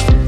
from